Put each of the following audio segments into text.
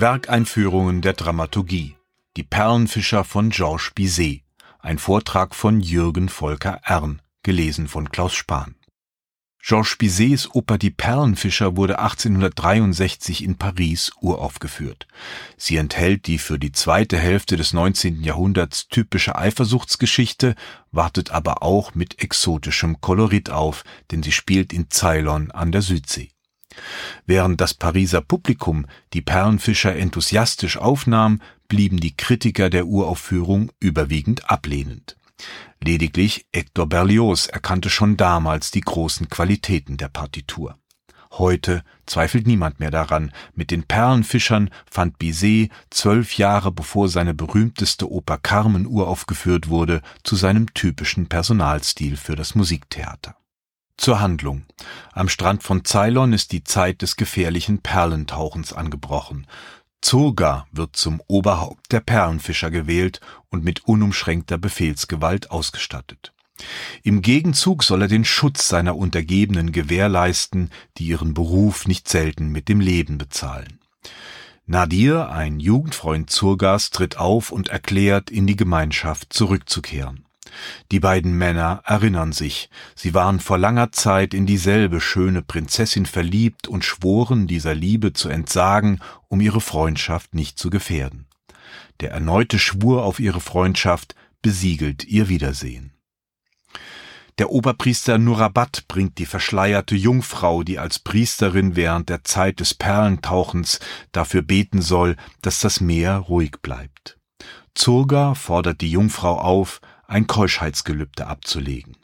Werkeinführungen der Dramaturgie. Die Perlenfischer von Georges Bizet. Ein Vortrag von Jürgen Volker Ern, gelesen von Klaus Spahn. Georges Bizets Oper Die Perlenfischer wurde 1863 in Paris uraufgeführt. Sie enthält die für die zweite Hälfte des 19. Jahrhunderts typische Eifersuchtsgeschichte, wartet aber auch mit exotischem Kolorit auf, denn sie spielt in Ceylon an der Südsee. Während das Pariser Publikum die Perlenfischer enthusiastisch aufnahm, blieben die Kritiker der Uraufführung überwiegend ablehnend. Lediglich Hector Berlioz erkannte schon damals die großen Qualitäten der Partitur. Heute zweifelt niemand mehr daran, mit den Perlenfischern fand Bizet zwölf Jahre bevor seine berühmteste Oper Carmen uraufgeführt wurde, zu seinem typischen Personalstil für das Musiktheater. Zur Handlung. Am Strand von Ceylon ist die Zeit des gefährlichen Perlentauchens angebrochen. Zoga wird zum Oberhaupt der Perlenfischer gewählt und mit unumschränkter Befehlsgewalt ausgestattet. Im Gegenzug soll er den Schutz seiner Untergebenen gewährleisten, die ihren Beruf nicht selten mit dem Leben bezahlen. Nadir, ein Jugendfreund Zurgas, tritt auf und erklärt, in die Gemeinschaft zurückzukehren. Die beiden Männer erinnern sich, sie waren vor langer Zeit in dieselbe schöne Prinzessin verliebt und schworen dieser Liebe zu entsagen, um ihre Freundschaft nicht zu gefährden. Der erneute Schwur auf ihre Freundschaft besiegelt ihr Wiedersehen. Der Oberpriester Nurabat bringt die verschleierte Jungfrau, die als Priesterin während der Zeit des Perlentauchens dafür beten soll, dass das Meer ruhig bleibt. Zurga fordert die Jungfrau auf, ein Keuschheitsgelübde abzulegen.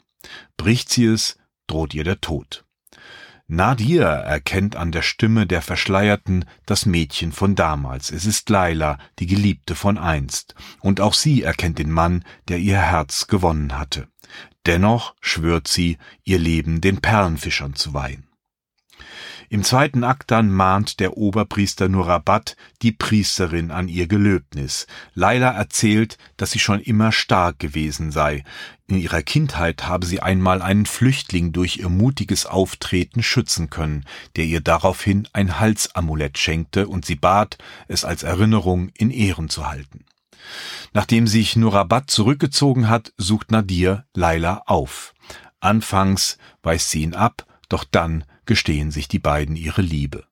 Bricht sie es, droht ihr der Tod. Nadir erkennt an der Stimme der Verschleierten das Mädchen von damals. Es ist Laila, die Geliebte von einst. Und auch sie erkennt den Mann, der ihr Herz gewonnen hatte. Dennoch schwört sie, ihr Leben den Perlenfischern zu weihen. Im zweiten Akt dann mahnt der Oberpriester Nurabat die Priesterin an ihr Gelöbnis. Laila erzählt, dass sie schon immer stark gewesen sei. In ihrer Kindheit habe sie einmal einen Flüchtling durch ihr mutiges Auftreten schützen können, der ihr daraufhin ein Halsamulett schenkte und sie bat, es als Erinnerung in Ehren zu halten. Nachdem sich Nurabat zurückgezogen hat, sucht Nadir Laila auf. Anfangs weist sie ihn ab, doch dann gestehen sich die beiden ihre Liebe.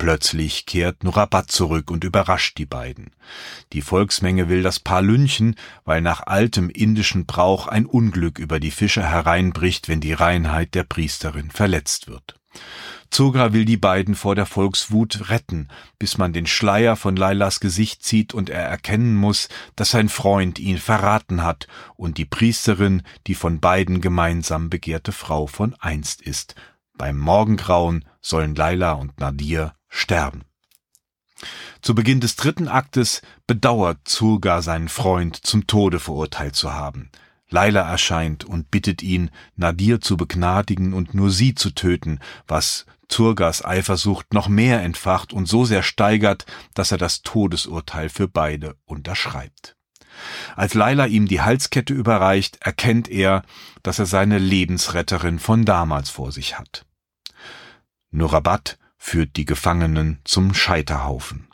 Plötzlich kehrt Nurabat zurück und überrascht die beiden. Die Volksmenge will das Paar lynchen, weil nach altem indischen Brauch ein Unglück über die Fischer hereinbricht, wenn die Reinheit der Priesterin verletzt wird. Zogra will die beiden vor der Volkswut retten, bis man den Schleier von Lailas Gesicht zieht und er erkennen muss, dass sein Freund ihn verraten hat und die Priesterin die von beiden gemeinsam begehrte Frau von einst ist, beim Morgengrauen sollen Laila und Nadir sterben. Zu Beginn des dritten Aktes bedauert Zurga seinen Freund zum Tode verurteilt zu haben. Laila erscheint und bittet ihn, Nadir zu begnadigen und nur sie zu töten, was Zurgas Eifersucht noch mehr entfacht und so sehr steigert, dass er das Todesurteil für beide unterschreibt. Als Laila ihm die Halskette überreicht, erkennt er, dass er seine Lebensretterin von damals vor sich hat. Nurabat führt die Gefangenen zum Scheiterhaufen.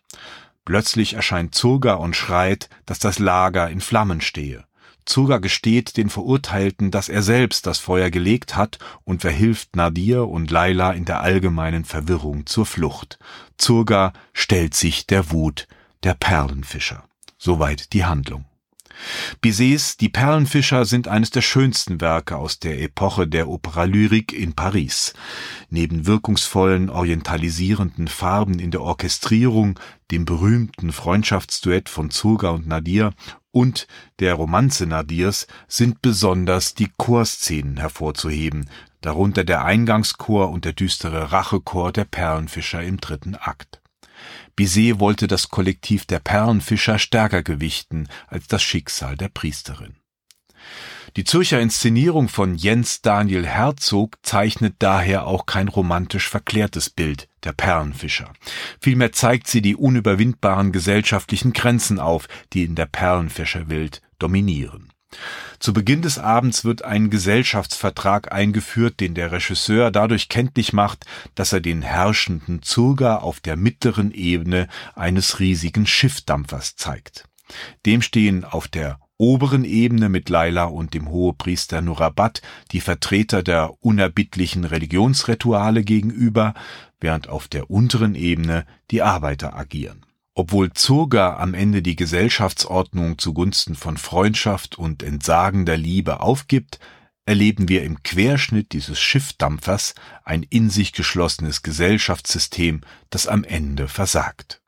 Plötzlich erscheint Zurga und schreit, dass das Lager in Flammen stehe. Zurga gesteht den Verurteilten, dass er selbst das Feuer gelegt hat und verhilft Nadir und Laila in der allgemeinen Verwirrung zur Flucht. Zurga stellt sich der Wut der Perlenfischer. Soweit die Handlung. Bizets Die Perlenfischer sind eines der schönsten Werke aus der Epoche der Opera-Lyrik in Paris. Neben wirkungsvollen orientalisierenden Farben in der Orchestrierung, dem berühmten Freundschaftsduett von Zurga und Nadir und der Romanze Nadirs sind besonders die Chorszenen hervorzuheben, darunter der Eingangschor und der düstere Rachechor der Perlenfischer im dritten Akt. Bizet wollte das Kollektiv der Perlenfischer stärker gewichten als das Schicksal der Priesterin. Die Zürcher Inszenierung von Jens Daniel Herzog zeichnet daher auch kein romantisch verklärtes Bild der Perlenfischer. Vielmehr zeigt sie die unüberwindbaren gesellschaftlichen Grenzen auf, die in der Perlenfischerwelt dominieren. Zu Beginn des Abends wird ein Gesellschaftsvertrag eingeführt, den der Regisseur dadurch kenntlich macht, dass er den herrschenden Zurga auf der mittleren Ebene eines riesigen Schiffdampfers zeigt. Dem stehen auf der oberen Ebene mit Laila und dem Hohepriester Nurabat die Vertreter der unerbittlichen Religionsrituale gegenüber, während auf der unteren Ebene die Arbeiter agieren. Obwohl Zurga am Ende die Gesellschaftsordnung zugunsten von Freundschaft und entsagender Liebe aufgibt, erleben wir im Querschnitt dieses Schiffdampfers ein in sich geschlossenes Gesellschaftssystem, das am Ende versagt.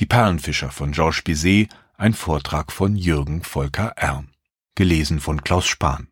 Die Perlenfischer von Georges Bizet, ein Vortrag von Jürgen Volker Ern. Gelesen von Klaus Spahn.